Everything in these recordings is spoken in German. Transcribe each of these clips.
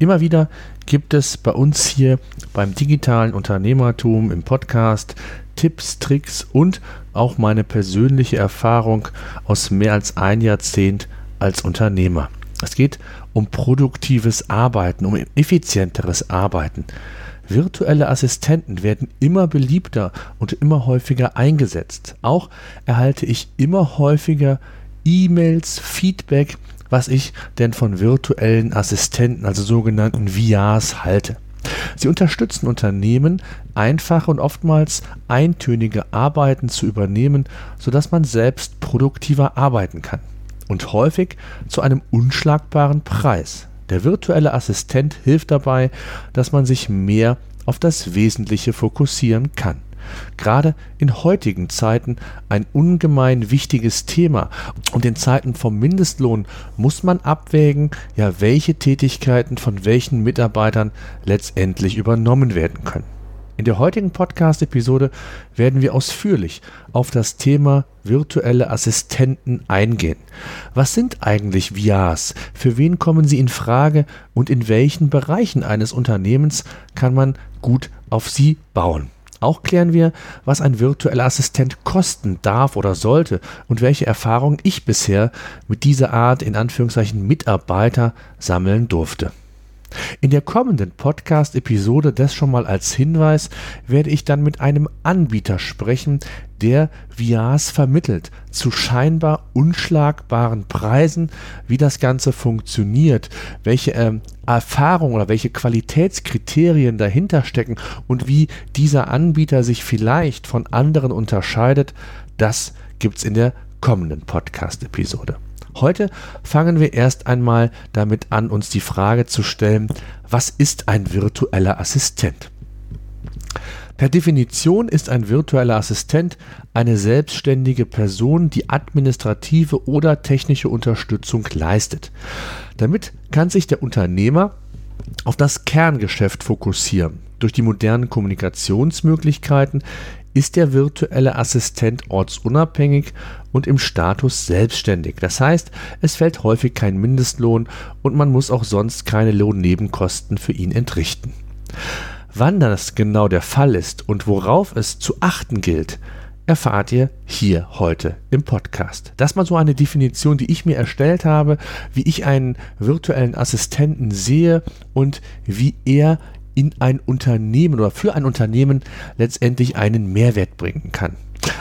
Immer wieder gibt es bei uns hier beim digitalen Unternehmertum im Podcast Tipps, Tricks und auch meine persönliche Erfahrung aus mehr als ein Jahrzehnt als Unternehmer. Es geht um produktives Arbeiten, um effizienteres Arbeiten. Virtuelle Assistenten werden immer beliebter und immer häufiger eingesetzt. Auch erhalte ich immer häufiger E-Mails, Feedback, was ich denn von virtuellen Assistenten, also sogenannten VRs, halte. Sie unterstützen Unternehmen, einfache und oftmals eintönige Arbeiten zu übernehmen, sodass man selbst produktiver arbeiten kann. Und häufig zu einem unschlagbaren Preis. Der virtuelle Assistent hilft dabei, dass man sich mehr auf das Wesentliche fokussieren kann gerade in heutigen Zeiten ein ungemein wichtiges Thema. Und in Zeiten vom Mindestlohn muss man abwägen, ja, welche Tätigkeiten von welchen Mitarbeitern letztendlich übernommen werden können. In der heutigen Podcast-Episode werden wir ausführlich auf das Thema virtuelle Assistenten eingehen. Was sind eigentlich VRs? Für wen kommen sie in Frage und in welchen Bereichen eines Unternehmens kann man gut auf sie bauen? Auch klären wir, was ein virtueller Assistent kosten darf oder sollte und welche Erfahrungen ich bisher mit dieser Art in Anführungszeichen Mitarbeiter sammeln durfte. In der kommenden Podcast-Episode, das schon mal als Hinweis, werde ich dann mit einem Anbieter sprechen, der VRs vermittelt, zu scheinbar unschlagbaren Preisen, wie das Ganze funktioniert, welche ähm, Erfahrungen oder welche Qualitätskriterien dahinter stecken und wie dieser Anbieter sich vielleicht von anderen unterscheidet, das gibt es in der kommenden Podcast-Episode. Heute fangen wir erst einmal damit an, uns die Frage zu stellen, was ist ein virtueller Assistent? Per Definition ist ein virtueller Assistent eine selbstständige Person, die administrative oder technische Unterstützung leistet. Damit kann sich der Unternehmer auf das Kerngeschäft fokussieren. Durch die modernen Kommunikationsmöglichkeiten ist der virtuelle Assistent ortsunabhängig und im Status selbstständig. Das heißt, es fällt häufig kein Mindestlohn und man muss auch sonst keine Lohnnebenkosten für ihn entrichten. Wann das genau der Fall ist und worauf es zu achten gilt, erfahrt ihr hier heute im Podcast. Das mal so eine Definition, die ich mir erstellt habe, wie ich einen virtuellen Assistenten sehe und wie er in ein Unternehmen oder für ein Unternehmen letztendlich einen Mehrwert bringen kann.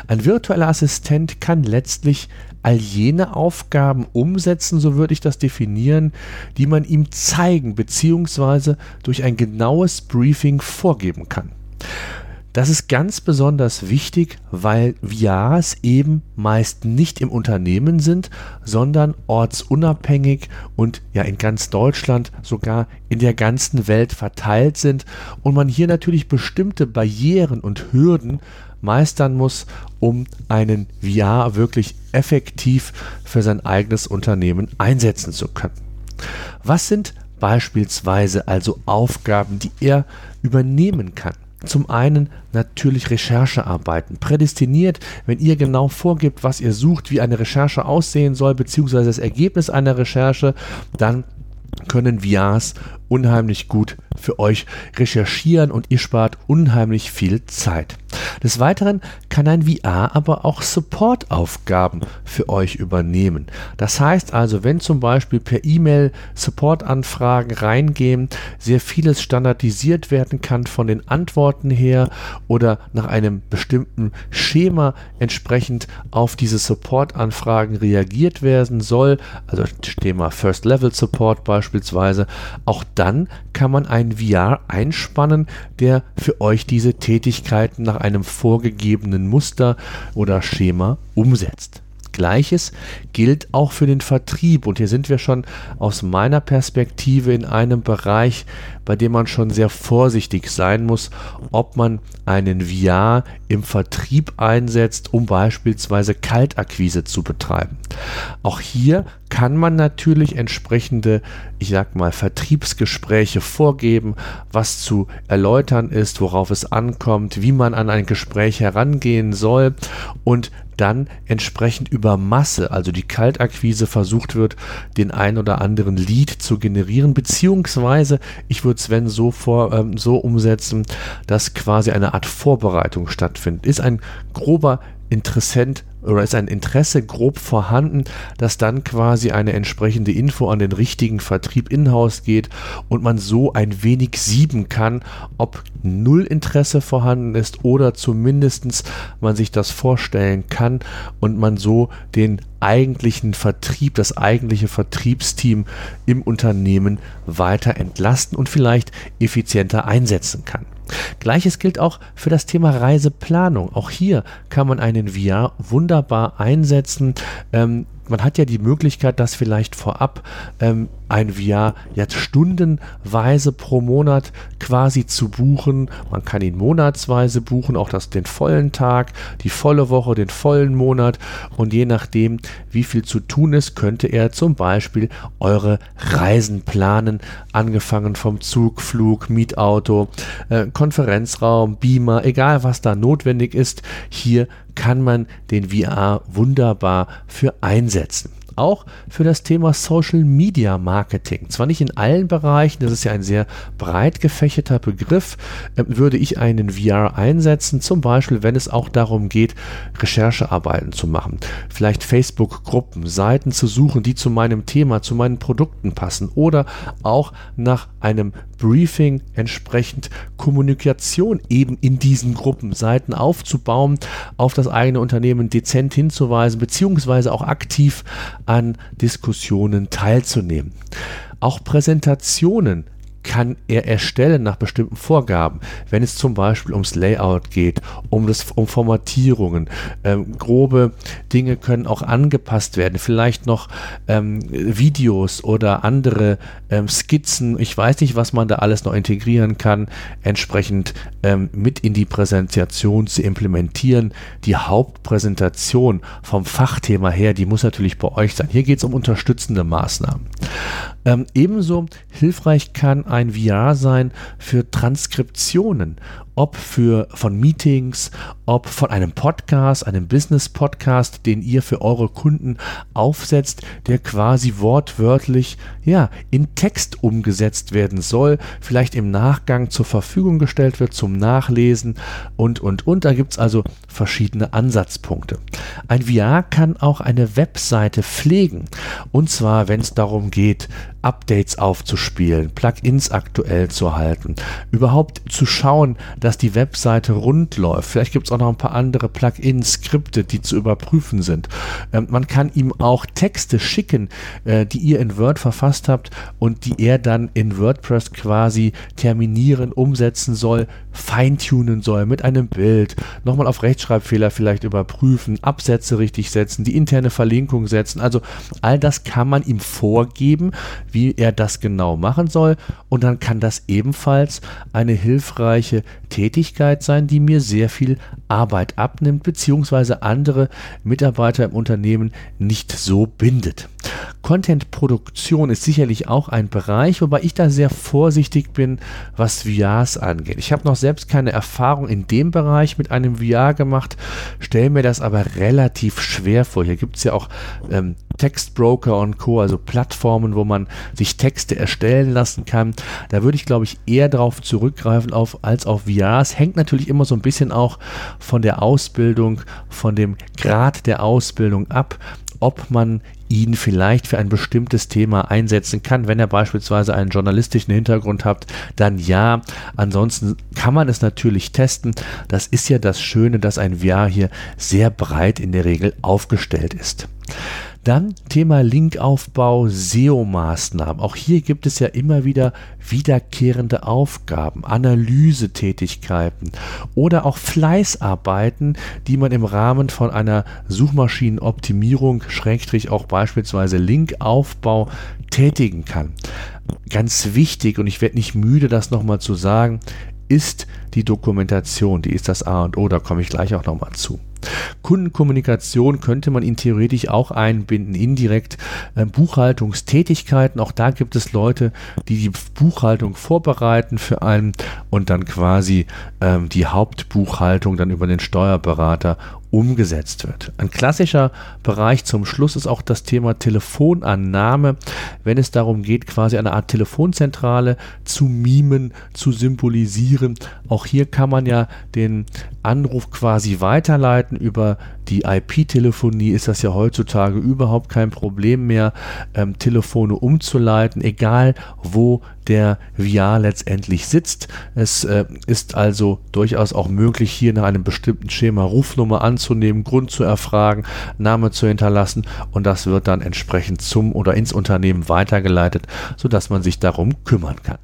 Ein virtueller Assistent kann letztlich all jene Aufgaben umsetzen, so würde ich das definieren, die man ihm zeigen bzw. durch ein genaues Briefing vorgeben kann. Das ist ganz besonders wichtig, weil VRs eben meist nicht im Unternehmen sind, sondern ortsunabhängig und ja in ganz Deutschland, sogar in der ganzen Welt verteilt sind und man hier natürlich bestimmte Barrieren und Hürden meistern muss, um einen VR wirklich effektiv für sein eigenes Unternehmen einsetzen zu können. Was sind beispielsweise also Aufgaben, die er übernehmen kann? Zum einen natürlich Recherchearbeiten. Prädestiniert, wenn ihr genau vorgibt, was ihr sucht, wie eine Recherche aussehen soll, beziehungsweise das Ergebnis einer Recherche, dann können VRs unheimlich gut für euch recherchieren und ihr spart unheimlich viel Zeit. Des Weiteren kann ein VR aber auch Supportaufgaben für euch übernehmen. Das heißt also, wenn zum Beispiel per E-Mail Supportanfragen reingehen, sehr vieles standardisiert werden kann von den Antworten her oder nach einem bestimmten Schema entsprechend auf diese Supportanfragen reagiert werden soll, also Thema First Level Support beispielsweise, auch dann kann man einen VR einspannen, der für euch diese Tätigkeiten nach einem vorgegebenen Muster oder Schema umsetzt. Gleiches gilt auch für den Vertrieb. Und hier sind wir schon aus meiner Perspektive in einem Bereich, bei dem man schon sehr vorsichtig sein muss, ob man einen VR im Vertrieb einsetzt, um beispielsweise Kaltakquise zu betreiben. Auch hier kann man natürlich entsprechende, ich sag mal, Vertriebsgespräche vorgeben, was zu erläutern ist, worauf es ankommt, wie man an ein Gespräch herangehen soll und dann entsprechend über Masse, also die Kaltakquise versucht wird, den ein oder anderen Lead zu generieren, beziehungsweise ich würde Sven so vor, ähm, so umsetzen, dass quasi eine Art Vorbereitung stattfindet. Ist ein grober Interessent oder ist ein Interesse grob vorhanden, dass dann quasi eine entsprechende Info an den richtigen Vertrieb in-house geht und man so ein wenig sieben kann, ob null Interesse vorhanden ist oder zumindest man sich das vorstellen kann und man so den eigentlichen Vertrieb, das eigentliche Vertriebsteam im Unternehmen weiter entlasten und vielleicht effizienter einsetzen kann. Gleiches gilt auch für das Thema Reiseplanung. Auch hier kann man einen VR wunderbar einsetzen. Ähm, man hat ja die Möglichkeit, das vielleicht vorab ähm, ein VR jetzt stundenweise pro Monat quasi zu buchen. Man kann ihn monatsweise buchen, auch das den vollen Tag, die volle Woche, den vollen Monat und je nachdem, wie viel zu tun ist, könnte er zum Beispiel eure Reisen planen, angefangen vom Zug, Flug, Mietauto, äh, Konferenzraum, Beamer, egal was da notwendig ist. Hier kann man den VR wunderbar für einsetzen auch für das Thema Social Media Marketing. Zwar nicht in allen Bereichen, das ist ja ein sehr breit gefächerter Begriff, äh, würde ich einen VR einsetzen, zum Beispiel wenn es auch darum geht, Recherchearbeiten zu machen, vielleicht Facebook-Gruppen, Seiten zu suchen, die zu meinem Thema, zu meinen Produkten passen oder auch nach einem Briefing entsprechend Kommunikation eben in diesen Gruppen, Seiten aufzubauen, auf das eigene Unternehmen dezent hinzuweisen, beziehungsweise auch aktiv an Diskussionen teilzunehmen. Auch Präsentationen kann er erstellen nach bestimmten Vorgaben. Wenn es zum Beispiel ums Layout geht, um, das, um Formatierungen, ähm, grobe Dinge können auch angepasst werden. Vielleicht noch ähm, Videos oder andere ähm, Skizzen. Ich weiß nicht, was man da alles noch integrieren kann, entsprechend ähm, mit in die Präsentation zu implementieren. Die Hauptpräsentation vom Fachthema her, die muss natürlich bei euch sein. Hier geht es um unterstützende Maßnahmen. Ähm, ebenso hilfreich kann ein VR sein für Transkriptionen ob für von Meetings, ob von einem Podcast, einem Business-Podcast, den ihr für eure Kunden aufsetzt, der quasi wortwörtlich ja in Text umgesetzt werden soll, vielleicht im Nachgang zur Verfügung gestellt wird zum Nachlesen und und und. Da gibt es also verschiedene Ansatzpunkte. Ein VR kann auch eine Webseite pflegen und zwar, wenn es darum geht, Updates aufzuspielen, Plugins aktuell zu halten, überhaupt zu schauen, dass die Webseite rund läuft. Vielleicht gibt es auch noch ein paar andere Plugins, Skripte, die zu überprüfen sind. Ähm, man kann ihm auch Texte schicken, äh, die ihr in Word verfasst habt und die er dann in WordPress quasi terminieren, umsetzen soll, feintunen soll mit einem Bild, nochmal auf Rechtschreibfehler vielleicht überprüfen, Absätze richtig setzen, die interne Verlinkung setzen. Also all das kann man ihm vorgeben wie er das genau machen soll. Und dann kann das ebenfalls eine hilfreiche Tätigkeit sein, die mir sehr viel Arbeit abnimmt, beziehungsweise andere Mitarbeiter im Unternehmen nicht so bindet. Content-Produktion ist sicherlich auch ein Bereich, wobei ich da sehr vorsichtig bin, was VRs angeht. Ich habe noch selbst keine Erfahrung in dem Bereich mit einem VR gemacht, stelle mir das aber relativ schwer vor. Hier gibt es ja auch ähm, Textbroker und Co., also Plattformen, wo man sich Texte erstellen lassen kann. Da würde ich, glaube ich, eher darauf zurückgreifen auf, als auf VRs. Hängt natürlich immer so ein bisschen auch von der Ausbildung, von dem Grad der Ausbildung ab ob man ihn vielleicht für ein bestimmtes Thema einsetzen kann. Wenn er beispielsweise einen journalistischen Hintergrund hat, dann ja. Ansonsten kann man es natürlich testen. Das ist ja das Schöne, dass ein VR hier sehr breit in der Regel aufgestellt ist. Dann Thema Linkaufbau, SEO-Maßnahmen. Auch hier gibt es ja immer wieder wiederkehrende Aufgaben, Analysetätigkeiten oder auch Fleißarbeiten, die man im Rahmen von einer Suchmaschinenoptimierung, Schrägstrich auch beispielsweise Linkaufbau tätigen kann. Ganz wichtig, und ich werde nicht müde, das nochmal zu sagen, ist die Dokumentation, die ist das A und O, da komme ich gleich auch nochmal zu. Kundenkommunikation könnte man ihn theoretisch auch einbinden, indirekt äh, Buchhaltungstätigkeiten. Auch da gibt es Leute, die die Buchhaltung vorbereiten für einen und dann quasi ähm, die Hauptbuchhaltung dann über den Steuerberater umgesetzt wird. Ein klassischer Bereich zum Schluss ist auch das Thema Telefonannahme, wenn es darum geht, quasi eine Art Telefonzentrale zu mimen, zu symbolisieren. Auch hier kann man ja den Anruf quasi weiterleiten über die IP-Telefonie ist das ja heutzutage überhaupt kein Problem mehr, ähm, Telefone umzuleiten, egal wo der VR letztendlich sitzt. Es äh, ist also durchaus auch möglich, hier nach einem bestimmten Schema Rufnummer anzunehmen, Grund zu erfragen, Name zu hinterlassen und das wird dann entsprechend zum oder ins Unternehmen weitergeleitet, sodass man sich darum kümmern kann.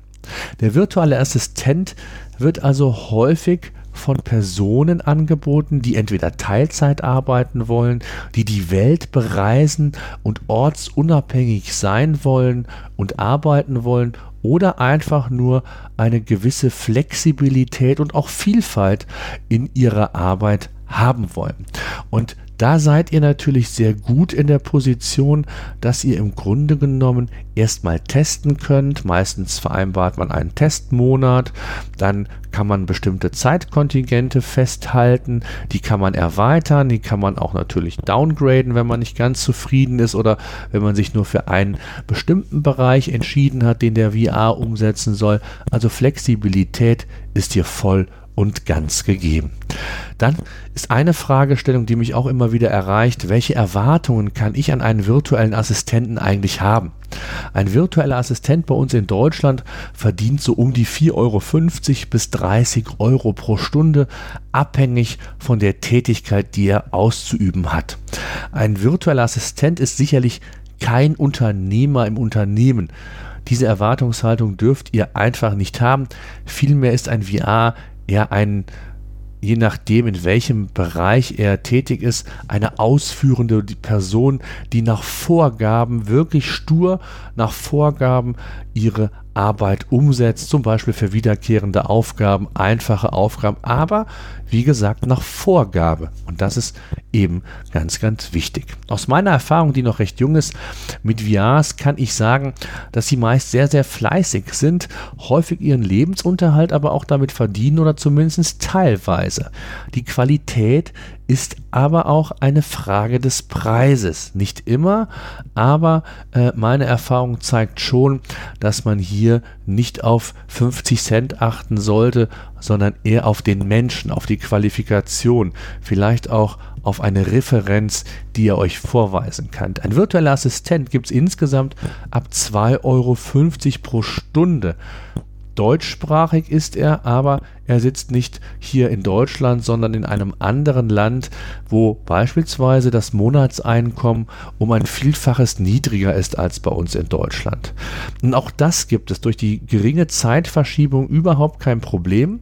Der virtuelle Assistent wird also häufig von Personen angeboten, die entweder Teilzeit arbeiten wollen, die die Welt bereisen und ortsunabhängig sein wollen und arbeiten wollen oder einfach nur eine gewisse Flexibilität und auch Vielfalt in ihrer Arbeit haben wollen. Und da seid ihr natürlich sehr gut in der Position, dass ihr im Grunde genommen erstmal testen könnt. Meistens vereinbart man einen Testmonat, dann kann man bestimmte Zeitkontingente festhalten, die kann man erweitern, die kann man auch natürlich downgraden, wenn man nicht ganz zufrieden ist oder wenn man sich nur für einen bestimmten Bereich entschieden hat, den der VR umsetzen soll. Also Flexibilität ist hier voll und ganz gegeben. Dann ist eine Fragestellung, die mich auch immer wieder erreicht, welche Erwartungen kann ich an einen virtuellen Assistenten eigentlich haben? Ein virtueller Assistent bei uns in Deutschland verdient so um die 4,50 Euro bis 30 Euro pro Stunde, abhängig von der Tätigkeit, die er auszuüben hat. Ein virtueller Assistent ist sicherlich kein Unternehmer im Unternehmen. Diese Erwartungshaltung dürft ihr einfach nicht haben. Vielmehr ist ein VR ja ein, je nachdem, in welchem Bereich er tätig ist, eine ausführende Person, die nach Vorgaben, wirklich stur nach Vorgaben ihre Arbeit umsetzt, zum Beispiel für wiederkehrende Aufgaben, einfache Aufgaben, aber wie gesagt nach Vorgabe. Und das ist eben ganz, ganz wichtig. Aus meiner Erfahrung, die noch recht jung ist, mit VRs kann ich sagen, dass sie meist sehr, sehr fleißig sind, häufig ihren Lebensunterhalt aber auch damit verdienen oder zumindest teilweise. Die Qualität ist aber auch eine Frage des Preises. Nicht immer, aber äh, meine Erfahrung zeigt schon, dass man hier nicht auf 50 Cent achten sollte, sondern eher auf den Menschen, auf die Qualifikation, vielleicht auch auf eine Referenz, die ihr euch vorweisen könnt. Ein virtueller Assistent gibt es insgesamt ab 2,50 Euro pro Stunde. Deutschsprachig ist er, aber er sitzt nicht hier in Deutschland, sondern in einem anderen Land, wo beispielsweise das Monatseinkommen um ein Vielfaches niedriger ist als bei uns in Deutschland. Und auch das gibt es durch die geringe Zeitverschiebung überhaupt kein Problem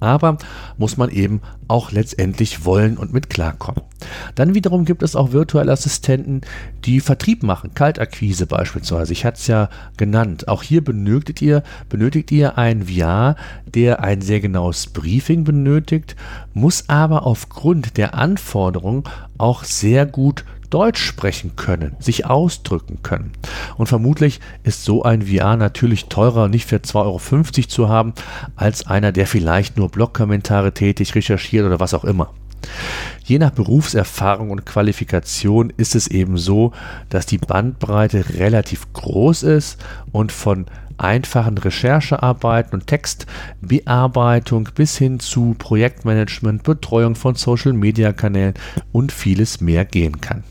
aber muss man eben auch letztendlich wollen und mit klarkommen. Dann wiederum gibt es auch virtuelle Assistenten, die Vertrieb machen, Kaltakquise beispielsweise. Ich hatte es ja genannt. Auch hier benötigt ihr, benötigt ihr ein VR, der ein sehr genaues Briefing benötigt, muss aber aufgrund der Anforderungen auch sehr gut Deutsch sprechen können, sich ausdrücken können. Und vermutlich ist so ein VR natürlich teurer, nicht für 2,50 Euro zu haben, als einer, der vielleicht nur Blogkommentare tätig, recherchiert oder was auch immer. Je nach Berufserfahrung und Qualifikation ist es eben so, dass die Bandbreite relativ groß ist und von einfachen Recherchearbeiten und Textbearbeitung bis hin zu Projektmanagement, Betreuung von Social-Media-Kanälen und vieles mehr gehen kann.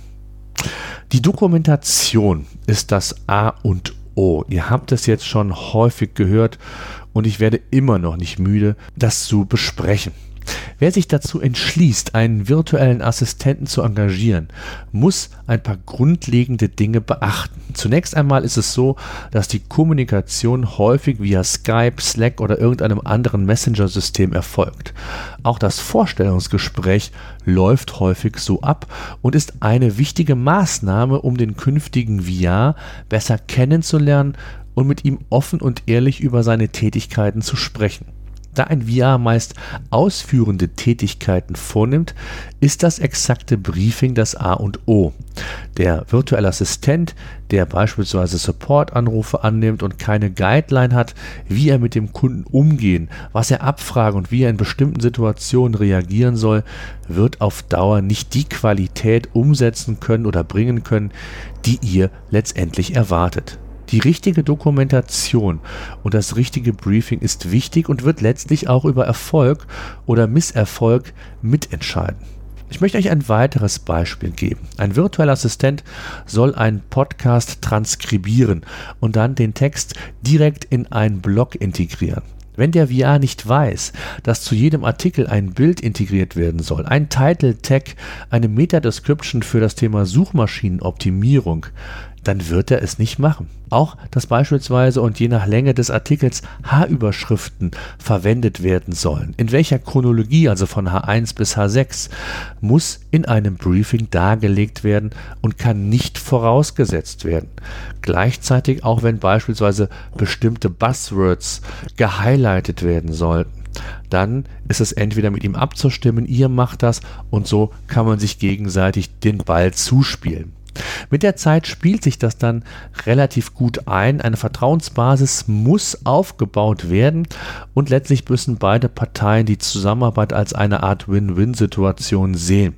Die Dokumentation ist das A und O. Ihr habt es jetzt schon häufig gehört und ich werde immer noch nicht müde, das zu besprechen. Wer sich dazu entschließt, einen virtuellen Assistenten zu engagieren, muss ein paar grundlegende Dinge beachten. Zunächst einmal ist es so, dass die Kommunikation häufig via Skype, Slack oder irgendeinem anderen Messenger-System erfolgt. Auch das Vorstellungsgespräch läuft häufig so ab und ist eine wichtige Maßnahme, um den künftigen VR besser kennenzulernen und mit ihm offen und ehrlich über seine Tätigkeiten zu sprechen. Da ein VR meist ausführende Tätigkeiten vornimmt, ist das exakte Briefing das A und O. Der virtuelle Assistent, der beispielsweise Support-Anrufe annimmt und keine Guideline hat, wie er mit dem Kunden umgehen, was er abfragen und wie er in bestimmten Situationen reagieren soll, wird auf Dauer nicht die Qualität umsetzen können oder bringen können, die ihr letztendlich erwartet. Die richtige Dokumentation und das richtige Briefing ist wichtig und wird letztlich auch über Erfolg oder Misserfolg mitentscheiden. Ich möchte euch ein weiteres Beispiel geben. Ein virtueller Assistent soll einen Podcast transkribieren und dann den Text direkt in einen Blog integrieren. Wenn der VR nicht weiß, dass zu jedem Artikel ein Bild integriert werden soll, ein Title Tag, eine Meta-Description für das Thema Suchmaschinenoptimierung, dann wird er es nicht machen. Auch dass beispielsweise und je nach Länge des Artikels H-Überschriften verwendet werden sollen, in welcher Chronologie, also von H1 bis H6, muss in einem Briefing dargelegt werden und kann nicht vorausgesetzt werden. Gleichzeitig auch wenn beispielsweise bestimmte Buzzwords gehighlightet werden sollten dann ist es entweder mit ihm abzustimmen, ihr macht das und so kann man sich gegenseitig den Ball zuspielen. Mit der Zeit spielt sich das dann relativ gut ein. Eine Vertrauensbasis muss aufgebaut werden und letztlich müssen beide Parteien die Zusammenarbeit als eine Art Win-Win-Situation sehen.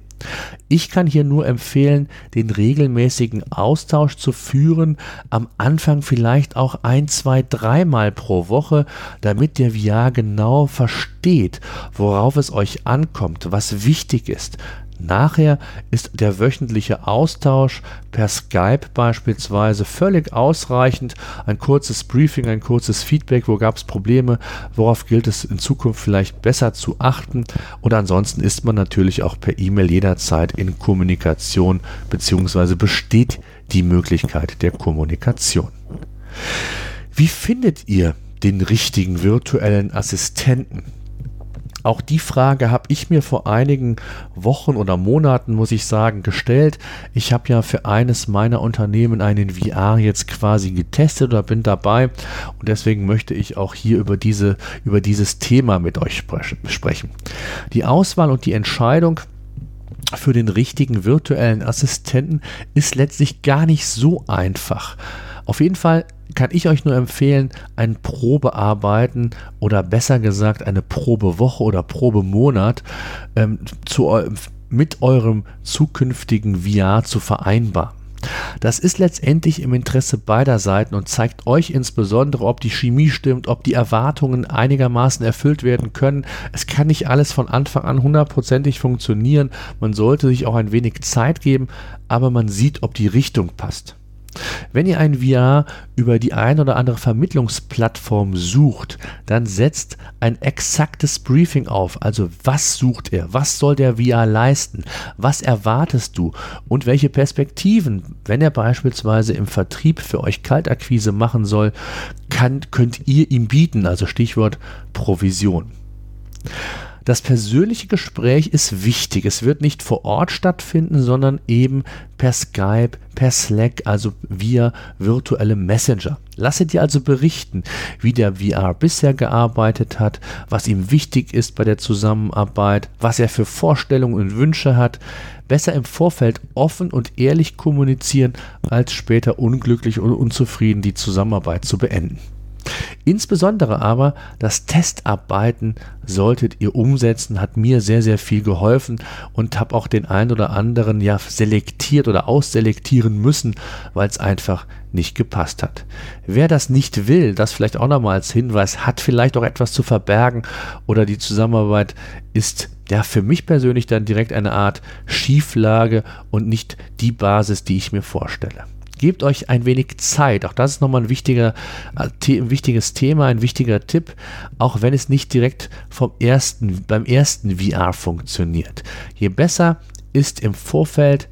Ich kann hier nur empfehlen, den regelmäßigen Austausch zu führen, am Anfang vielleicht auch ein, zwei, dreimal pro Woche, damit der VR genau versteht, worauf es euch ankommt, was wichtig ist. Nachher ist der wöchentliche Austausch per Skype beispielsweise völlig ausreichend. Ein kurzes Briefing, ein kurzes Feedback, wo gab es Probleme, worauf gilt es in Zukunft vielleicht besser zu achten. Und ansonsten ist man natürlich auch per E-Mail jederzeit in Kommunikation beziehungsweise besteht die Möglichkeit der Kommunikation. Wie findet ihr den richtigen virtuellen Assistenten? Auch die Frage habe ich mir vor einigen Wochen oder Monaten, muss ich sagen, gestellt. Ich habe ja für eines meiner Unternehmen einen VR jetzt quasi getestet oder bin dabei und deswegen möchte ich auch hier über, diese, über dieses Thema mit euch sprechen. Die Auswahl und die Entscheidung für den richtigen virtuellen Assistenten ist letztlich gar nicht so einfach. Auf jeden Fall kann ich euch nur empfehlen, ein Probearbeiten oder besser gesagt eine Probewoche oder Probemonat ähm, zu, mit eurem zukünftigen VR zu vereinbaren. Das ist letztendlich im Interesse beider Seiten und zeigt euch insbesondere, ob die Chemie stimmt, ob die Erwartungen einigermaßen erfüllt werden können. Es kann nicht alles von Anfang an hundertprozentig funktionieren. Man sollte sich auch ein wenig Zeit geben, aber man sieht, ob die Richtung passt. Wenn ihr ein VR über die ein oder andere Vermittlungsplattform sucht, dann setzt ein exaktes Briefing auf. Also was sucht er? Was soll der VR leisten? Was erwartest du? Und welche Perspektiven, wenn er beispielsweise im Vertrieb für euch Kaltakquise machen soll, kann, könnt ihr ihm bieten? Also Stichwort Provision. Das persönliche Gespräch ist wichtig. Es wird nicht vor Ort stattfinden, sondern eben per Skype, per Slack, also via virtuelle Messenger. Lasse dir also berichten, wie der VR bisher gearbeitet hat, was ihm wichtig ist bei der Zusammenarbeit, was er für Vorstellungen und Wünsche hat. Besser im Vorfeld offen und ehrlich kommunizieren, als später unglücklich und unzufrieden die Zusammenarbeit zu beenden. Insbesondere aber das Testarbeiten solltet ihr umsetzen, hat mir sehr, sehr viel geholfen und habe auch den einen oder anderen ja selektiert oder ausselektieren müssen, weil es einfach nicht gepasst hat. Wer das nicht will, das vielleicht auch nochmal als Hinweis, hat vielleicht auch etwas zu verbergen oder die Zusammenarbeit ist ja für mich persönlich dann direkt eine Art Schieflage und nicht die Basis, die ich mir vorstelle. Gebt euch ein wenig Zeit. Auch das ist nochmal ein, wichtiger, äh, ein wichtiges Thema, ein wichtiger Tipp, auch wenn es nicht direkt vom ersten, beim ersten VR funktioniert. Je besser ist im Vorfeld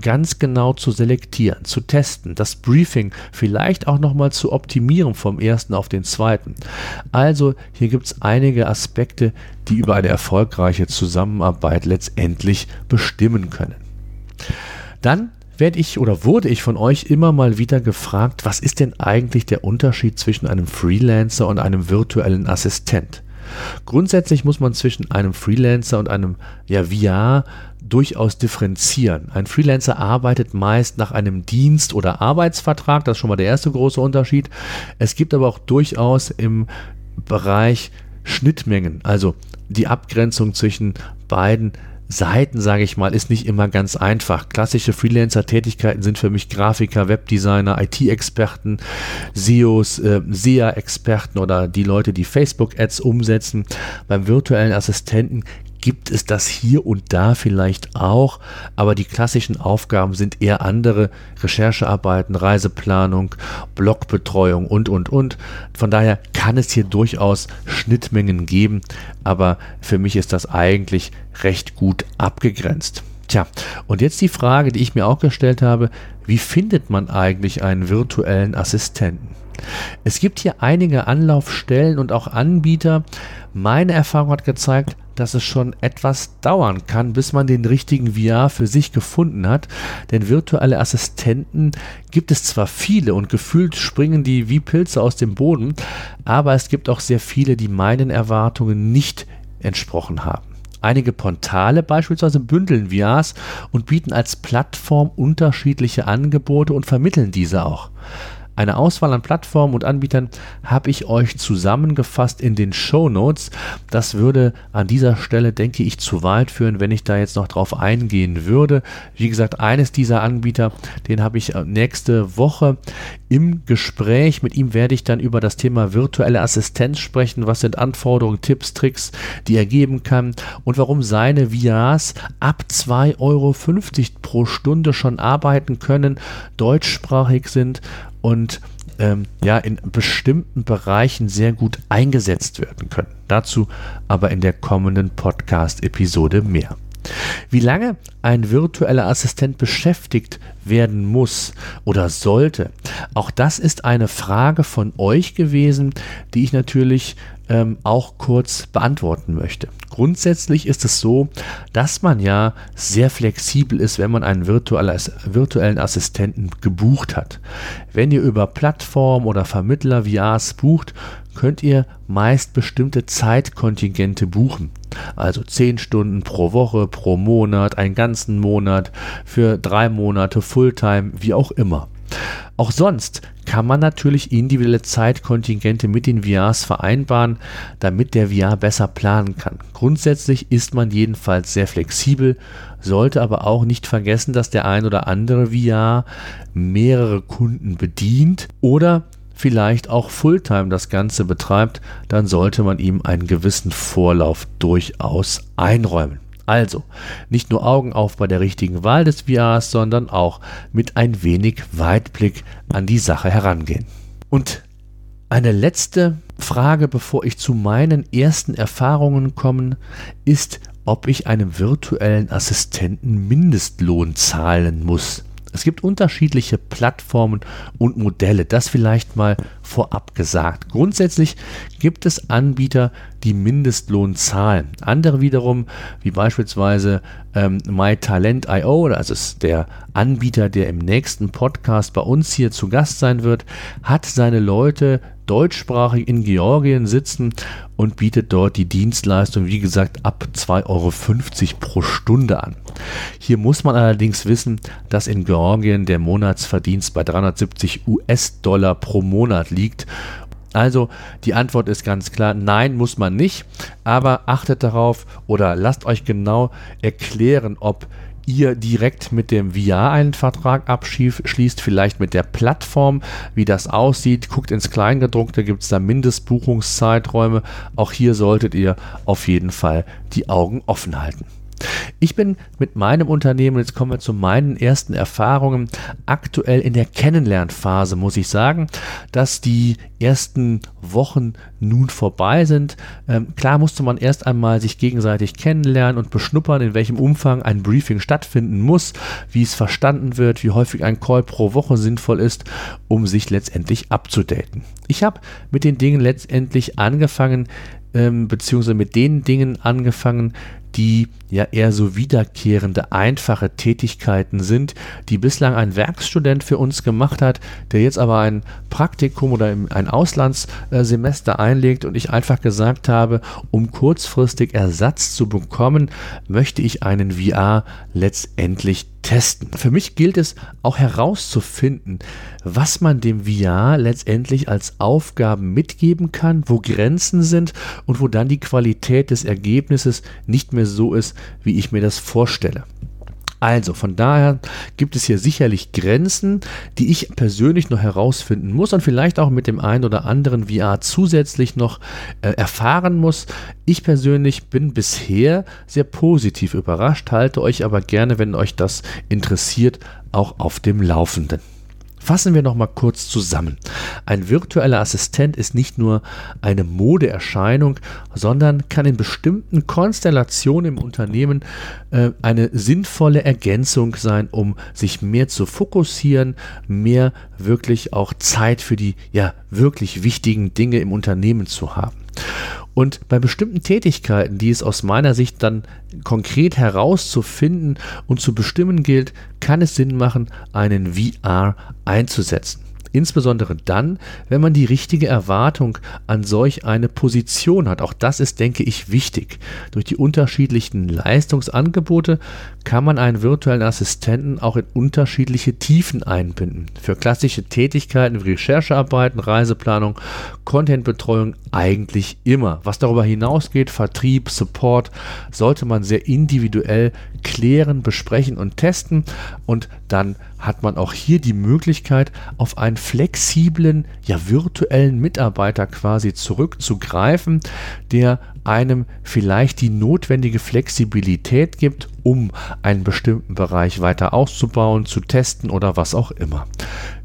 ganz genau zu selektieren, zu testen, das Briefing vielleicht auch nochmal zu optimieren vom ersten auf den zweiten. Also hier gibt es einige Aspekte, die über eine erfolgreiche Zusammenarbeit letztendlich bestimmen können. Dann werde ich oder wurde ich von euch immer mal wieder gefragt, was ist denn eigentlich der Unterschied zwischen einem Freelancer und einem virtuellen Assistent? Grundsätzlich muss man zwischen einem Freelancer und einem ja, VR durchaus differenzieren. Ein Freelancer arbeitet meist nach einem Dienst- oder Arbeitsvertrag, das ist schon mal der erste große Unterschied. Es gibt aber auch durchaus im Bereich Schnittmengen, also die Abgrenzung zwischen beiden Seiten, sage ich mal, ist nicht immer ganz einfach. Klassische Freelancer-Tätigkeiten sind für mich Grafiker, Webdesigner, IT-Experten, SEOs, äh, SEA-Experten oder die Leute, die Facebook-Ads umsetzen. Beim virtuellen Assistenten gibt es das hier und da vielleicht auch, aber die klassischen Aufgaben sind eher andere. Recherchearbeiten, Reiseplanung, Blogbetreuung und, und, und. Von daher kann es hier durchaus Schnittmengen geben, aber für mich ist das eigentlich recht gut abgegrenzt. Tja, und jetzt die Frage, die ich mir auch gestellt habe, wie findet man eigentlich einen virtuellen Assistenten? Es gibt hier einige Anlaufstellen und auch Anbieter. Meine Erfahrung hat gezeigt, dass es schon etwas dauern kann, bis man den richtigen VR für sich gefunden hat. Denn virtuelle Assistenten gibt es zwar viele und gefühlt springen die wie Pilze aus dem Boden, aber es gibt auch sehr viele, die meinen Erwartungen nicht entsprochen haben. Einige Portale beispielsweise bündeln VRs und bieten als Plattform unterschiedliche Angebote und vermitteln diese auch. Eine Auswahl an Plattformen und Anbietern habe ich euch zusammengefasst in den Show Notes. Das würde an dieser Stelle, denke ich, zu weit führen, wenn ich da jetzt noch drauf eingehen würde. Wie gesagt, eines dieser Anbieter, den habe ich äh, nächste Woche im Gespräch. Mit ihm werde ich dann über das Thema virtuelle Assistenz sprechen. Was sind Anforderungen, Tipps, Tricks, die er geben kann und warum seine VRs ab 2,50 Euro pro Stunde schon arbeiten können, deutschsprachig sind und ähm, ja in bestimmten Bereichen sehr gut eingesetzt werden können. Dazu aber in der kommenden Podcast-Episode mehr. Wie lange ein virtueller Assistent beschäftigt werden muss oder sollte, auch das ist eine Frage von euch gewesen, die ich natürlich ähm, auch kurz beantworten möchte. Grundsätzlich ist es so, dass man ja sehr flexibel ist, wenn man einen virtuellen Assistenten gebucht hat. Wenn ihr über Plattform oder Vermittler VRs bucht, könnt ihr meist bestimmte Zeitkontingente buchen. Also 10 Stunden pro Woche, pro Monat, einen ganzen Monat, für drei Monate Fulltime, wie auch immer. Auch sonst kann man natürlich individuelle Zeitkontingente mit den VRs vereinbaren, damit der VR besser planen kann. Grundsätzlich ist man jedenfalls sehr flexibel, sollte aber auch nicht vergessen, dass der ein oder andere VR mehrere Kunden bedient oder vielleicht auch Fulltime das Ganze betreibt, dann sollte man ihm einen gewissen Vorlauf durchaus einräumen. Also, nicht nur Augen auf bei der richtigen Wahl des VRs, sondern auch mit ein wenig Weitblick an die Sache herangehen. Und eine letzte Frage, bevor ich zu meinen ersten Erfahrungen komme, ist, ob ich einem virtuellen Assistenten Mindestlohn zahlen muss. Es gibt unterschiedliche Plattformen und Modelle, das vielleicht mal vorab gesagt. Grundsätzlich gibt es Anbieter, die Mindestlohn zahlen. Andere wiederum, wie beispielsweise ähm, MyTalent.io, das ist der Anbieter, der im nächsten Podcast bei uns hier zu Gast sein wird, hat seine Leute deutschsprachig in Georgien sitzen und bietet dort die Dienstleistung, wie gesagt, ab 2,50 Euro pro Stunde an. Hier muss man allerdings wissen, dass in Georgien der Monatsverdienst bei 370 US-Dollar pro Monat liegt also die Antwort ist ganz klar, nein, muss man nicht, aber achtet darauf oder lasst euch genau erklären, ob ihr direkt mit dem VR einen Vertrag abschließt, vielleicht mit der Plattform, wie das aussieht. Guckt ins Kleingedruckte, gibt es da Mindestbuchungszeiträume. Auch hier solltet ihr auf jeden Fall die Augen offen halten. Ich bin mit meinem Unternehmen, jetzt kommen wir zu meinen ersten Erfahrungen, aktuell in der Kennenlernphase, muss ich sagen, dass die ersten Wochen nun vorbei sind. Ähm, klar musste man erst einmal sich gegenseitig kennenlernen und beschnuppern, in welchem Umfang ein Briefing stattfinden muss, wie es verstanden wird, wie häufig ein Call pro Woche sinnvoll ist, um sich letztendlich abzudaten. Ich habe mit den Dingen letztendlich angefangen, ähm, beziehungsweise mit den Dingen angefangen, die ja eher so wiederkehrende, einfache Tätigkeiten sind, die bislang ein Werkstudent für uns gemacht hat, der jetzt aber ein Praktikum oder ein Auslandssemester einlegt und ich einfach gesagt habe, um kurzfristig Ersatz zu bekommen, möchte ich einen VR letztendlich testen. Für mich gilt es auch herauszufinden, was man dem VR letztendlich als Aufgaben mitgeben kann, wo Grenzen sind und wo dann die Qualität des Ergebnisses nicht mehr so ist, wie ich mir das vorstelle. Also von daher gibt es hier sicherlich Grenzen, die ich persönlich noch herausfinden muss und vielleicht auch mit dem einen oder anderen VR zusätzlich noch äh, erfahren muss. Ich persönlich bin bisher sehr positiv überrascht, halte euch aber gerne, wenn euch das interessiert, auch auf dem Laufenden. Fassen wir noch mal kurz zusammen. Ein virtueller Assistent ist nicht nur eine Modeerscheinung, sondern kann in bestimmten Konstellationen im Unternehmen äh, eine sinnvolle Ergänzung sein, um sich mehr zu fokussieren, mehr wirklich auch Zeit für die ja wirklich wichtigen Dinge im Unternehmen zu haben. Und bei bestimmten Tätigkeiten, die es aus meiner Sicht dann konkret herauszufinden und zu bestimmen gilt, kann es Sinn machen, einen VR einzusetzen. Insbesondere dann, wenn man die richtige Erwartung an solch eine Position hat. Auch das ist, denke ich, wichtig. Durch die unterschiedlichen Leistungsangebote kann man einen virtuellen Assistenten auch in unterschiedliche Tiefen einbinden. Für klassische Tätigkeiten wie Recherchearbeiten, Reiseplanung, Contentbetreuung eigentlich immer. Was darüber hinausgeht, Vertrieb, Support, sollte man sehr individuell klären, besprechen und testen und dann hat man auch hier die Möglichkeit, auf einen flexiblen, ja virtuellen Mitarbeiter quasi zurückzugreifen, der einem vielleicht die notwendige Flexibilität gibt, um einen bestimmten Bereich weiter auszubauen, zu testen oder was auch immer.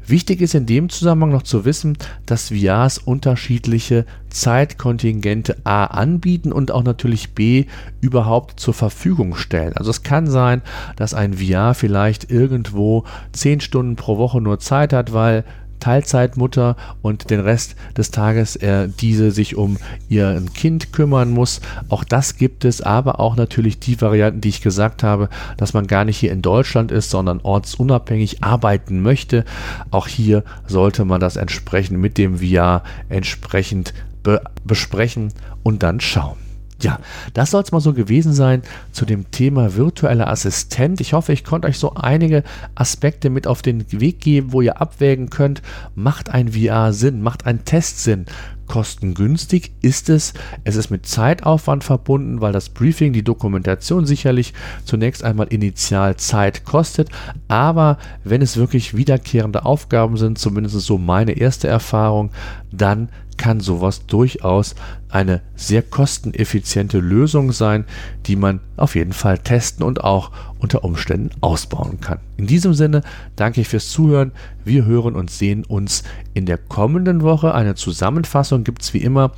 Wichtig ist in dem Zusammenhang noch zu wissen, dass VRs unterschiedliche Zeitkontingente A anbieten und auch natürlich B überhaupt zur Verfügung stellen. Also es kann sein, dass ein VR vielleicht irgendwo 10 Stunden pro Woche nur Zeit hat, weil Teilzeitmutter und den Rest des Tages äh, diese sich um ihr Kind kümmern muss. Auch das gibt es, aber auch natürlich die Varianten, die ich gesagt habe, dass man gar nicht hier in Deutschland ist, sondern ortsunabhängig arbeiten möchte. Auch hier sollte man das entsprechend mit dem VR entsprechend be besprechen und dann schauen. Ja, das soll es mal so gewesen sein zu dem Thema virtueller Assistent. Ich hoffe, ich konnte euch so einige Aspekte mit auf den Weg geben, wo ihr abwägen könnt, macht ein VR Sinn, macht ein Test Sinn, kostengünstig ist es. Es ist mit Zeitaufwand verbunden, weil das Briefing, die Dokumentation sicherlich zunächst einmal initial Zeit kostet. Aber wenn es wirklich wiederkehrende Aufgaben sind, zumindest so meine erste Erfahrung, dann kann sowas durchaus eine sehr kosteneffiziente Lösung sein, die man auf jeden Fall testen und auch unter Umständen ausbauen kann. In diesem Sinne danke ich fürs Zuhören. Wir hören und sehen uns in der kommenden Woche. Eine Zusammenfassung gibt es wie immer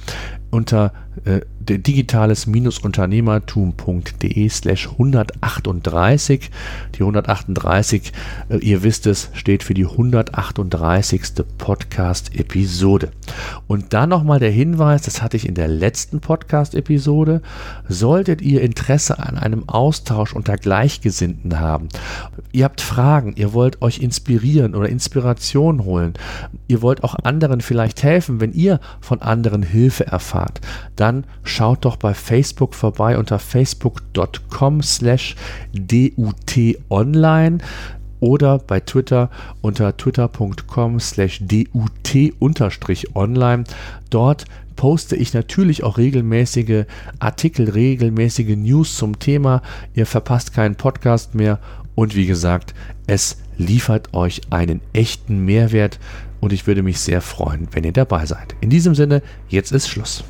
unter äh, digitales-unternehmertum.de slash 138. Die 138, äh, ihr wisst es, steht für die 138. Podcast-Episode. Und dann nochmal der Hinweis, das hatte ich in der letzten Podcast-Episode, solltet ihr Interesse an einem Austausch unter Gleichgesinnten haben, ihr habt Fragen, ihr wollt euch inspirieren oder Inspiration holen, ihr wollt auch anderen vielleicht helfen, wenn ihr von anderen Hilfe erfahrt, dann schaut doch bei Facebook vorbei unter facebook.com slash dutonline oder bei Twitter unter twitter.com slash dut-online. Dort poste ich natürlich auch regelmäßige Artikel, regelmäßige News zum Thema. Ihr verpasst keinen Podcast mehr und wie gesagt, es liefert euch einen echten Mehrwert und ich würde mich sehr freuen, wenn ihr dabei seid. In diesem Sinne, jetzt ist Schluss.